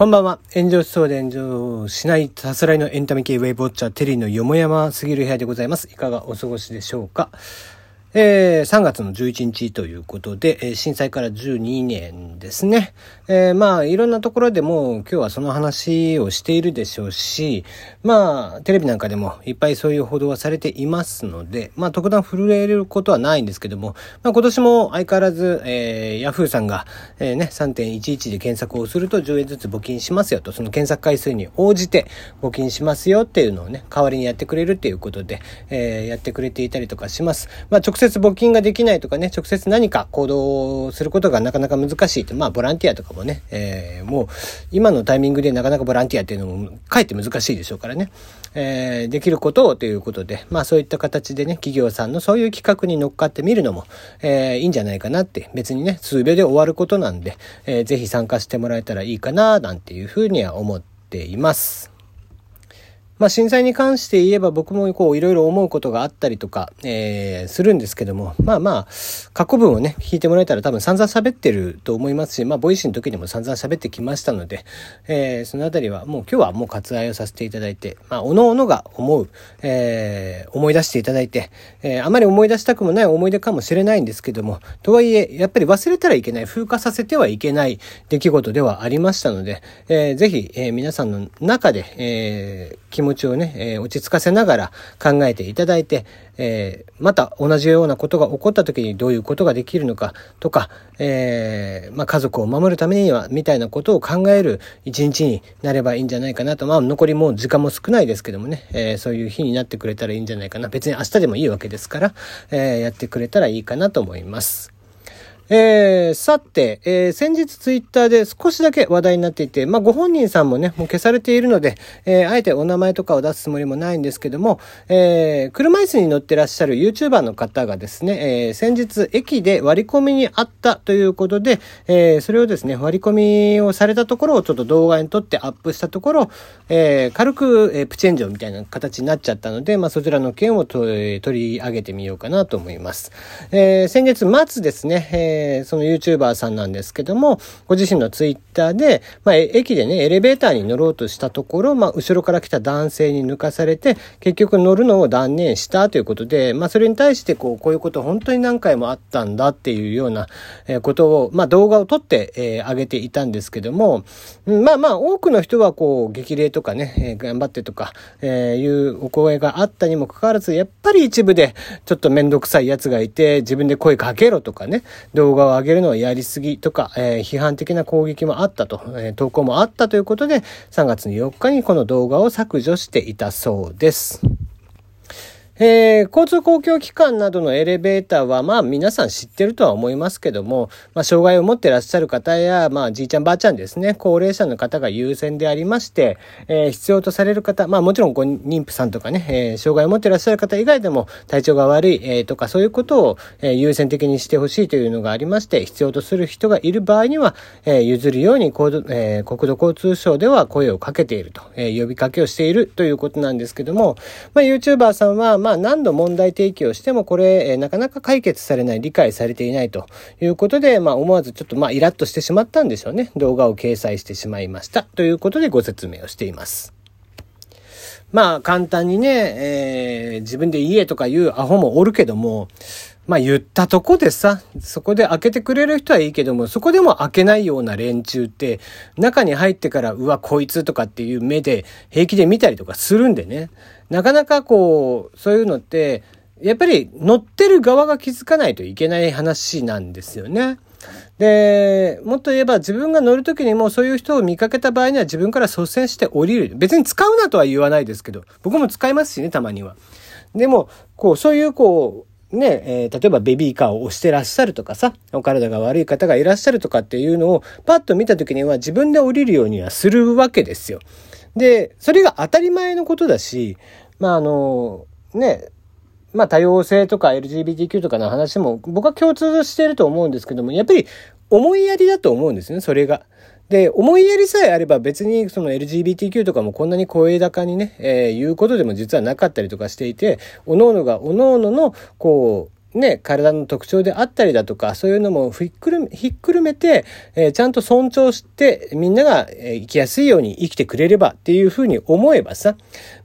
こんばんは。炎上しそうで炎上しないさすらいのエンタメ系ウェイボッチャーテリーのよもやますぎる部屋でございます。いかがお過ごしでしょうか？えー、3月の11日ということで、えー、震災から12年ですね。えー、まあ、いろんなところでも今日はその話をしているでしょうし、まあ、テレビなんかでもいっぱいそういう報道はされていますので、まあ、特段震えることはないんですけども、まあ、今年も相変わらず、えー、ヤフーさんが、えー、ね、3.11で検索をすると10円ずつ募金しますよと、その検索回数に応じて募金しますよっていうのをね、代わりにやってくれるっていうことで、えー、やってくれていたりとかします。まあ、直接募金ができないとかね、直接何か行動をすることがなかなか難しいと、まあ、ボランティアとかもね、えー、もう今のタイミングでなかなかボランティアっていうのもかえって難しいでしょうからね、えー、できることをということで、まあそういった形でね、企業さんのそういう企画に乗っかってみるのも、えー、いいんじゃないかなって、別にね、数秒で終わることなんで、えー、ぜひ参加してもらえたらいいかな、なんていうふうには思っています。まあ、震災に関して言えば僕もこういろいろ思うことがあったりとか、えー、するんですけども、まあまあ、過去文をね、聞いてもらえたら多分散々喋ってると思いますし、まあ、 Voicy の時にも散々喋ってきましたので、えー、そのあたりはもう今日はもう割愛をさせていただいて、まあ、おのおのが思う、えー、思い出していただいて、えー、あまり思い出したくもない思い出かもしれないんですけども、とはいえ、やっぱり忘れたらいけない、風化させてはいけない出来事ではありましたので、えー、ぜひ、えー、皆さんの中で、えー、気持ちをね、えー、落ち着かせながら考えていただいて、えー、また同じようなことが起こった時にどういうことができるのかとか、えー、まあ、家族を守るためには、みたいなことを考える一日になればいいんじゃないかなと。まあ、残りもう時間も少ないですけどもね、え、そういう日になってくれたらいいんじゃないかな。別に明日でもいいわけですから、えやってくれたらいいかなと思います。えー、さて、えー、先日ツイッターで少しだけ話題になっていて、まあ、ご本人さんもね、もう消されているので、えー、あえてお名前とかを出すつもりもないんですけども、えー、車椅子に乗ってらっしゃる YouTuber の方がですね、えー、先日駅で割り込みにあったということで、えー、それをですね、割り込みをされたところをちょっと動画に撮ってアップしたところ、えー、軽く、えー、プチ炎上みたいな形になっちゃったので、まあ、そちらの件を取り上げてみようかなと思います。えー、先月末ですね、えーえー、その YouTuber さんなんですけども、ご自身の Twitter で、まあ、駅でね、エレベーターに乗ろうとしたところ、まあ、後ろから来た男性に抜かされて、結局乗るのを断念したということで、まあ、それに対して、こう、こういうこと本当に何回もあったんだっていうような、えことを、まあ、動画を撮って、えー、上げていたんですけども、まあまあ、多くの人は、こう、激励とかね、えー、頑張ってとか、え、いうお声があったにもかかわらず、やっぱり一部で、ちょっとめんどくさい奴がいて、自分で声かけろとかね、動動画を上げるのはやりすぎとか、えー、批判的な攻撃もあったと、えー、投稿もあったということで、3月の4日にこの動画を削除していたそうです。えー、交通公共機関などのエレベーターは、まあ皆さん知ってるとは思いますけども、まあ障害を持ってらっしゃる方や、まあじいちゃんばあちゃんですね、高齢者の方が優先でありまして、えー、必要とされる方、まあもちろんご妊婦さんとかね、えー、障害を持ってらっしゃる方以外でも体調が悪い、えー、とかそういうことを、えー、優先的にしてほしいというのがありまして、必要とする人がいる場合には、えー、譲るように、えー、国土交通省では声をかけていると、えー、呼びかけをしているということなんですけども、まあ YouTuber さんは、まあまあ何度問題提起をしてもこれ、えなかなか解決されない、理解されていないということで、まあ思わずちょっとまあイラッとしてしまったんでしょうね。動画を掲載してしまいました。ということでご説明をしています。まあ簡単にね、えー、自分で言えとか言うアホもおるけども、まあ言ったとこでさ、そこで開けてくれる人はいいけども、そこでも開けないような連中って、中に入ってから、うわ、こいつとかっていう目で平気で見たりとかするんでね。なかなかこう、そういうのって、やっぱり乗ってる側が気づかないといけない話なんですよね。で、もっと言えば自分が乗るときにもそういう人を見かけた場合には自分から率先して降りる。別に使うなとは言わないですけど、僕も使いますしね、たまには。でも、こう、そういうこう、ね、えー、例えばベビーカーを押してらっしゃるとかさ、お体が悪い方がいらっしゃるとかっていうのをパッと見たときには自分で降りるようにはするわけですよ。で、それが当たり前のことだし、まああの、ね、まあ多様性とか LGBTQ とかの話も僕は共通していると思うんですけども、やっぱり思いやりだと思うんですね、それが。で、思いやりさえあれば別にその LGBTQ とかもこんなに声高にね、えー、言うことでも実はなかったりとかしていて、各々が各々の、こうね、体の特徴であったりだとか、そういうのもひっくるひっくるめて、えー、ちゃんと尊重して、みんなが、えー、生きやすいように生きてくれればっていうふうに思えばさ、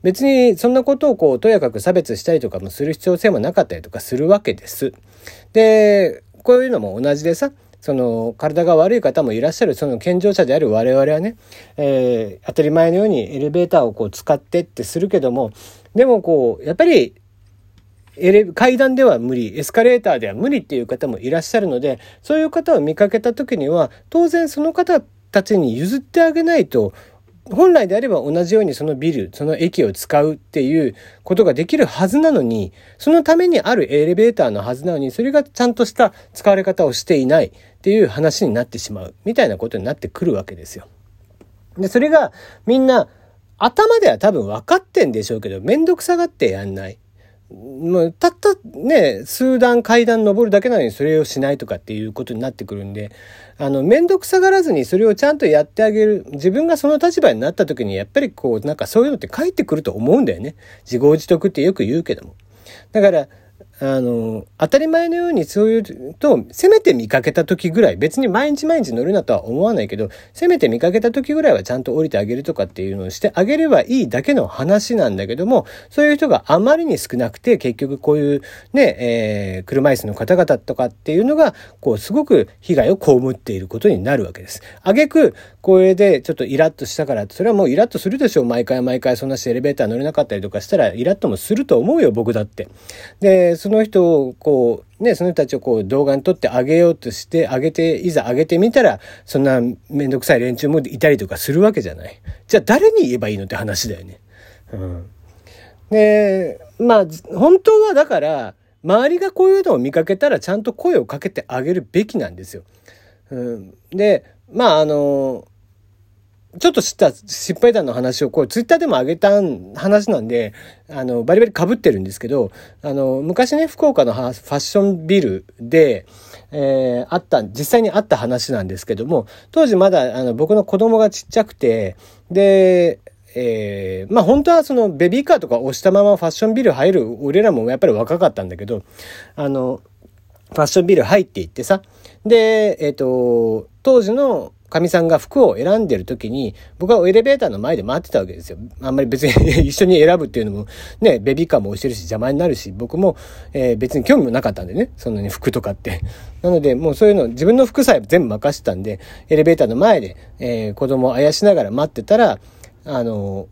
別にそんなことをこう、とやかく差別したりとかもする必要性もなかったりとかするわけです。で、こういうのも同じでさ、その体が悪い方もいらっしゃるその健常者である我々はね、えー、当たり前のようにエレベーターをこう使ってってするけどもでもこうやっぱりエレ階段では無理エスカレーターでは無理っていう方もいらっしゃるのでそういう方を見かけた時には当然その方たちに譲ってあげないと本来であれば同じようにそのビル、その駅を使うっていうことができるはずなのに、そのためにあるエレベーターのはずなのに、それがちゃんとした使われ方をしていないっていう話になってしまう、みたいなことになってくるわけですよ。で、それがみんな頭では多分分かってんでしょうけど、めんどくさがってやんない。もうたったね、数段階段登るだけなのにそれをしないとかっていうことになってくるんで、あの、めんどくさがらずにそれをちゃんとやってあげる。自分がその立場になった時にやっぱりこう、なんかそういうのって返ってくると思うんだよね。自業自得ってよく言うけども。だから、あの、当たり前のようにそういうと、せめて見かけた時ぐらい、別に毎日毎日乗るなとは思わないけど、せめて見かけた時ぐらいはちゃんと降りてあげるとかっていうのをしてあげればいいだけの話なんだけども、そういう人があまりに少なくて、結局こういうね、えー、車椅子の方々とかっていうのが、こう、すごく被害を被っていることになるわけです。あげく、これでちょっとイラッとしたから、それはもうイラッとするでしょう。毎回毎回そんなしエレベーター乗れなかったりとかしたら、イラッともすると思うよ、僕だって。で、その人をこう、ね、その人たちをこう動画に撮ってあげようとしてあげて、いざあげてみたら、そんなめんどくさい連中もいたりとかするわけじゃない。じゃあ誰に言えばいいのって話だよね。うん。で、まあ、本当はだから、周りがこういうのを見かけたらちゃんと声をかけてあげるべきなんですよ。うん、で、まああの、ちょっと知った失敗談の話をこうツイッターでも上げた話なんで、あの、バリバリ被ってるんですけど、あの、昔ね、福岡のファッションビルで、えー、あった、実際にあった話なんですけども、当時まだあの僕の子供がちっちゃくて、で、えー、まあ本当はそのベビーカーとか押したままファッションビル入る俺らもやっぱり若かったんだけど、あの、ファッションビル入っていってさ、で、えっ、ー、と、当時のかみさんが服を選んでる時に、僕はエレベーターの前で待ってたわけですよ。あんまり別に 一緒に選ぶっていうのも、ね、ベビーカーも押してるし邪魔になるし、僕も、えー、別に興味もなかったんでね、そんなに 服とかって。なので、もうそういうの、自分の服さえ全部任してたんで、エレベーターの前で、えー、子供をあやしながら待ってたら、あの、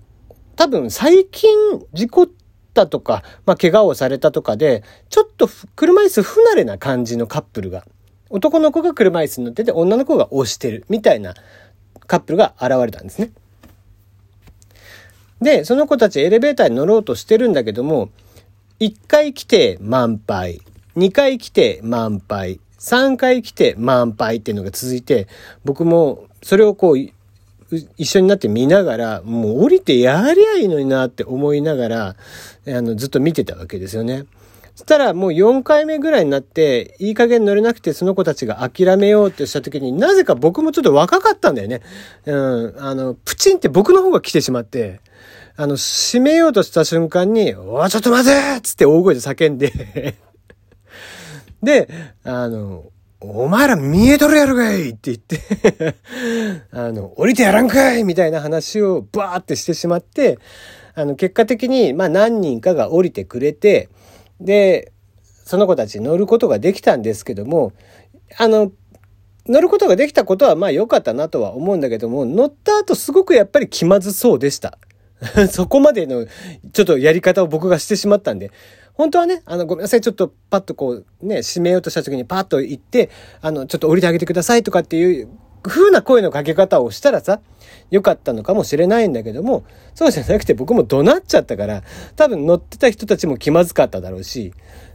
多分最近事故ったとか、まあ、怪我をされたとかで、ちょっと車椅子不慣れな感じのカップルが男の子が車椅子に乗ってて、女の子が押してる、みたいなカップルが現れたんですね。で、その子たちエレベーターに乗ろうとしてるんだけども、1回来て満杯、2回来て満杯、3回来て満杯っていうのが続いて、僕もそれをこう、一緒になって見ながら、もう降りてやりゃいいのになって思いながら、あの、ずっと見てたわけですよね。そしたらもう4回目ぐらいになって、いい加減乗れなくてその子たちが諦めようってした時になぜか僕もちょっと若かったんだよね。うん。あの、プチンって僕の方が来てしまって、あの、閉めようとした瞬間に、おちょっと待てつって大声で叫んでで、あの、お前ら見えとるやろがいって言ってあの、降りてやらんかいみたいな話をバーってしてしまって、あの、結果的に、まあ何人かが降りてくれて、で、その子たち乗ることができたんですけども、あの、乗ることができたことはまあ良かったなとは思うんだけども、乗った後すごくやっぱり気まずそうでした。そこまでのちょっとやり方を僕がしてしまったんで、本当はね、あの、ごめんなさい、ちょっとパッとこうね、閉めようとした時にパッと行って、あの、ちょっと降りてあげてくださいとかっていう風な声のかけ方をしたらさ、良かったのかもしれないんだけども、そうじゃなくて僕も怒鳴っちゃったから、多分乗ってた人たちも気まずかっただろうし、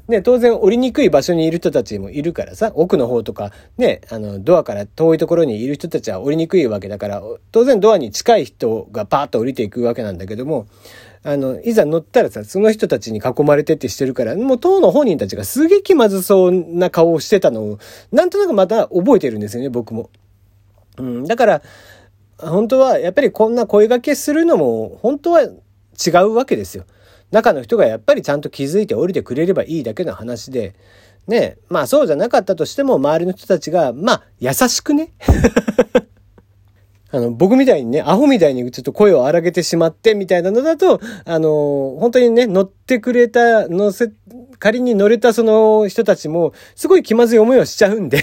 ね、当然降りにくい場所にいる人たちもいるからさ、奥の方とか、ね、あの、ドアから遠いところにいる人たちは降りにくいわけだから、当然ドアに近い人がパーッと降りていくわけなんだけども、あの、いざ乗ったらさ、その人たちに囲まれてってしてるから、もう当の本人たちがすげえ気まずそうな顔をしてたのを、なんとなくまた覚えてるんですよね、僕も。うん、だから、本当はやっぱりこんな声掛けするのも本当は違うわけですよ。中の人がやっぱりちゃんと気づいて降りてくれればいいだけの話で、ね、まあそうじゃなかったとしても、周りの人たちが、まあ、優しくね。あの、僕みたいにね、アホみたいにちょっと声を荒げてしまってみたいなのだと、あの、本当にね、乗ってくれた、乗せ、仮に乗れたその人たちも、すごい気まずい思いをしちゃうんで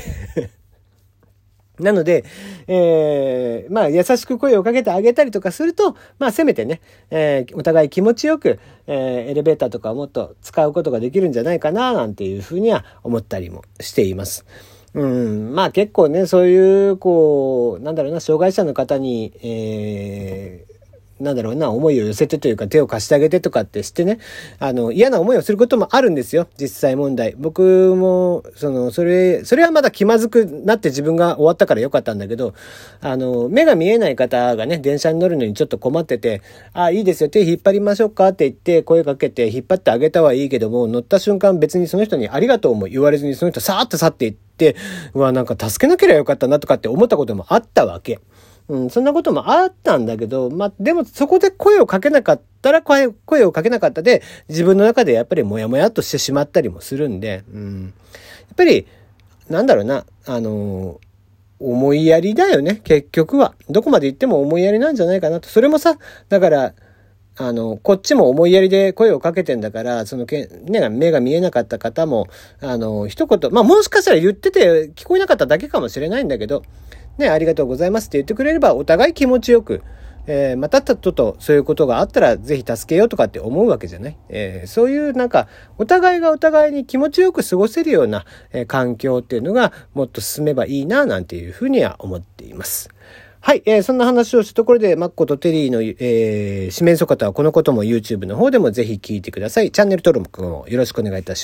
なので、えー、まあ、優しく声をかけてあげたりとかすると、まあ、せめてね、えー、お互い気持ちよく、えー、エレベーターとかをもっと使うことができるんじゃないかな、なんていうふうには思ったりもしています。うん、まあ結構ね、そういう、こう、なんだろうな、障害者の方に、えー、なんだろうな、思いを寄せてというか手を貸してあげてとかってしてね、あの、嫌な思いをすることもあるんですよ。実際問題。僕も、その、それ、それはまだ気まずくなって自分が終わったからよかったんだけど、あの、目が見えない方がね、電車に乗るのにちょっと困ってて、あ、いいですよ、手引っ張りましょうかって言って声かけて引っ張ってあげたはいいけども、乗った瞬間別にその人にありがとうも言われずにその人さーっと去っていって、うわ、なんか助けなければよかったなとかって思ったこともあったわけ。うん、そんなこともあったんだけど、まあ、でもそこで声をかけなかったら声、声をかけなかったで、自分の中でやっぱりモヤモヤっとしてしまったりもするんで、うん、やっぱり、なんだろうな、あの思いやりだよね、結局は。どこまで行っても思いやりなんじゃないかなと。それもさ、だから、あの、こっちも思いやりで声をかけてんだから、そのけ、ね、目が見えなかった方も、あの、一言、まあもしかしたら言ってて聞こえなかっただけかもしれないんだけど、ね、ありがとうございますって言ってくれれば、お互い気持ちよく、えー、またちょっとそういうことがあったらぜひ助けようとかって思うわけじゃない、えー、そういうなんかお互いがお互いに気持ちよく過ごせるような、えー、環境っていうのがもっと進めばいいななんていうふうには思っています。はい、えー、そんな話をしたところで、マッコとテリーの、えー、四面楚方はこのことも YouTube の方でもぜひ聞いてください。チャンネル登録もよろしくお願いいたします。